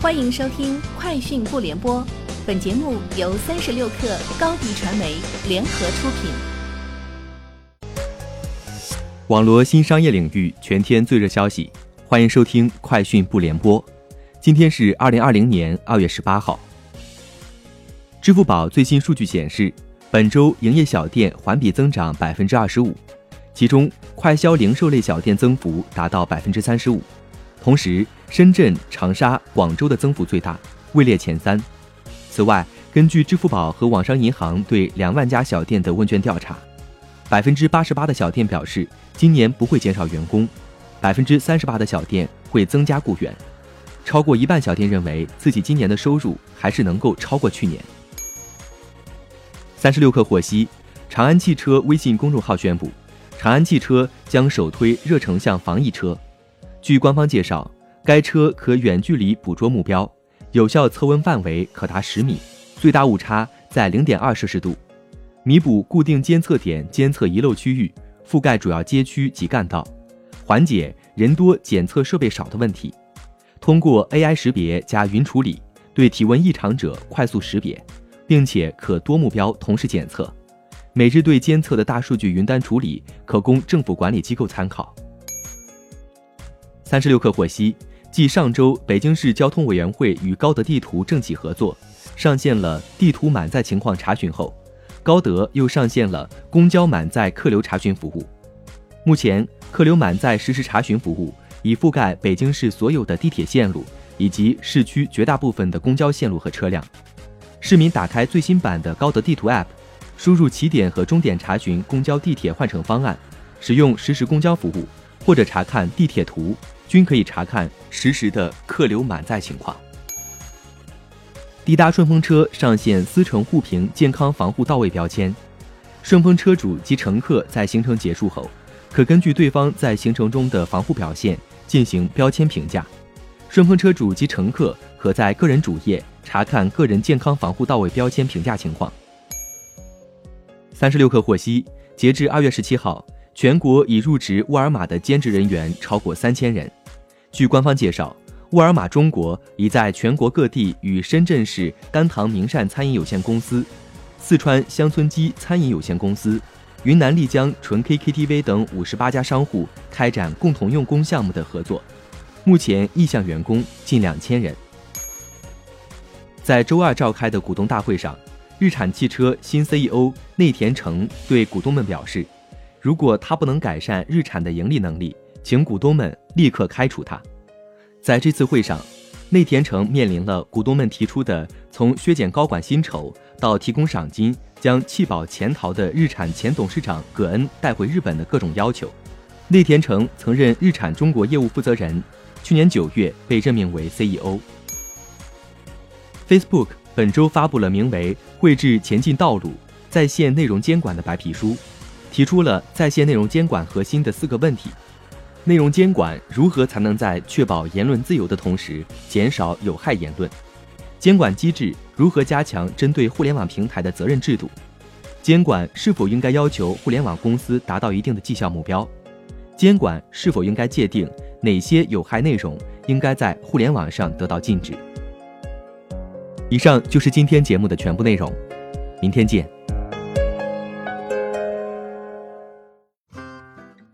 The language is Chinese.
欢迎收听《快讯不联播》，本节目由三十六克高低传媒联合出品。网罗新商业领域全天最热消息，欢迎收听《快讯不联播》。今天是二零二零年二月十八号。支付宝最新数据显示，本周营业小店环比增长百分之二十五，其中快消零售类小店增幅达到百分之三十五。同时，深圳、长沙、广州的增幅最大，位列前三。此外，根据支付宝和网商银行对两万家小店的问卷调查，百分之八十八的小店表示今年不会减少员工，百分之三十八的小店会增加雇员，超过一半小店认为自己今年的收入还是能够超过去年。三十六氪获悉，长安汽车微信公众号宣布，长安汽车将首推热成像防疫车。据官方介绍，该车可远距离捕捉目标，有效测温范围可达十米，最大误差在零点二摄氏度，弥补固定监测点监测遗漏区域，覆盖主要街区及干道，缓解人多检测设备少的问题。通过 AI 识别加云处理，对体温异常者快速识别，并且可多目标同时检测，每日对监测的大数据云端处理，可供政府管理机构参考。三十六氪获悉，继上周北京市交通委员会与高德地图政企合作，上线了地图满载情况查询后，高德又上线了公交满载客流查询服务。目前，客流满载实时查询服务已覆盖北京市所有的地铁线路以及市区绝大部分的公交线路和车辆。市民打开最新版的高德地图 App，输入起点和终点查询公交、地铁换乘方案，使用实时公交服务或者查看地铁图。均可以查看实时的客流满载情况。滴答顺风车上线丝橙护屏健康防护到位标签，顺风车主及乘客在行程结束后，可根据对方在行程中的防护表现进行标签评价。顺风车主及乘客可在个人主页查看个人健康防护到位标签评价情况。三十六氪获悉，截至二月十七号，全国已入职沃尔玛的兼职人员超过三千人。据官方介绍，沃尔玛中国已在全国各地与深圳市甘棠明善餐饮有限公司、四川乡村鸡餐饮有限公司、云南丽江纯 K KTV 等五十八家商户开展共同用工项目的合作，目前意向员工近两千人。在周二召开的股东大会上，日产汽车新 CEO 内田诚对股东们表示，如果他不能改善日产的盈利能力，请股东们立刻开除他。在这次会上，内田诚面临了股东们提出的从削减高管薪酬到提供赏金、将弃保潜逃的日产前董事长葛恩带回日本的各种要求。内田诚曾任日产中国业务负责人，去年九月被任命为 CEO。Facebook 本周发布了名为《绘制前进道路：在线内容监管》的白皮书，提出了在线内容监管核心的四个问题。内容监管如何才能在确保言论自由的同时减少有害言论？监管机制如何加强针对互联网平台的责任制度？监管是否应该要求互联网公司达到一定的绩效目标？监管是否应该界定哪些有害内容应该在互联网上得到禁止？以上就是今天节目的全部内容，明天见。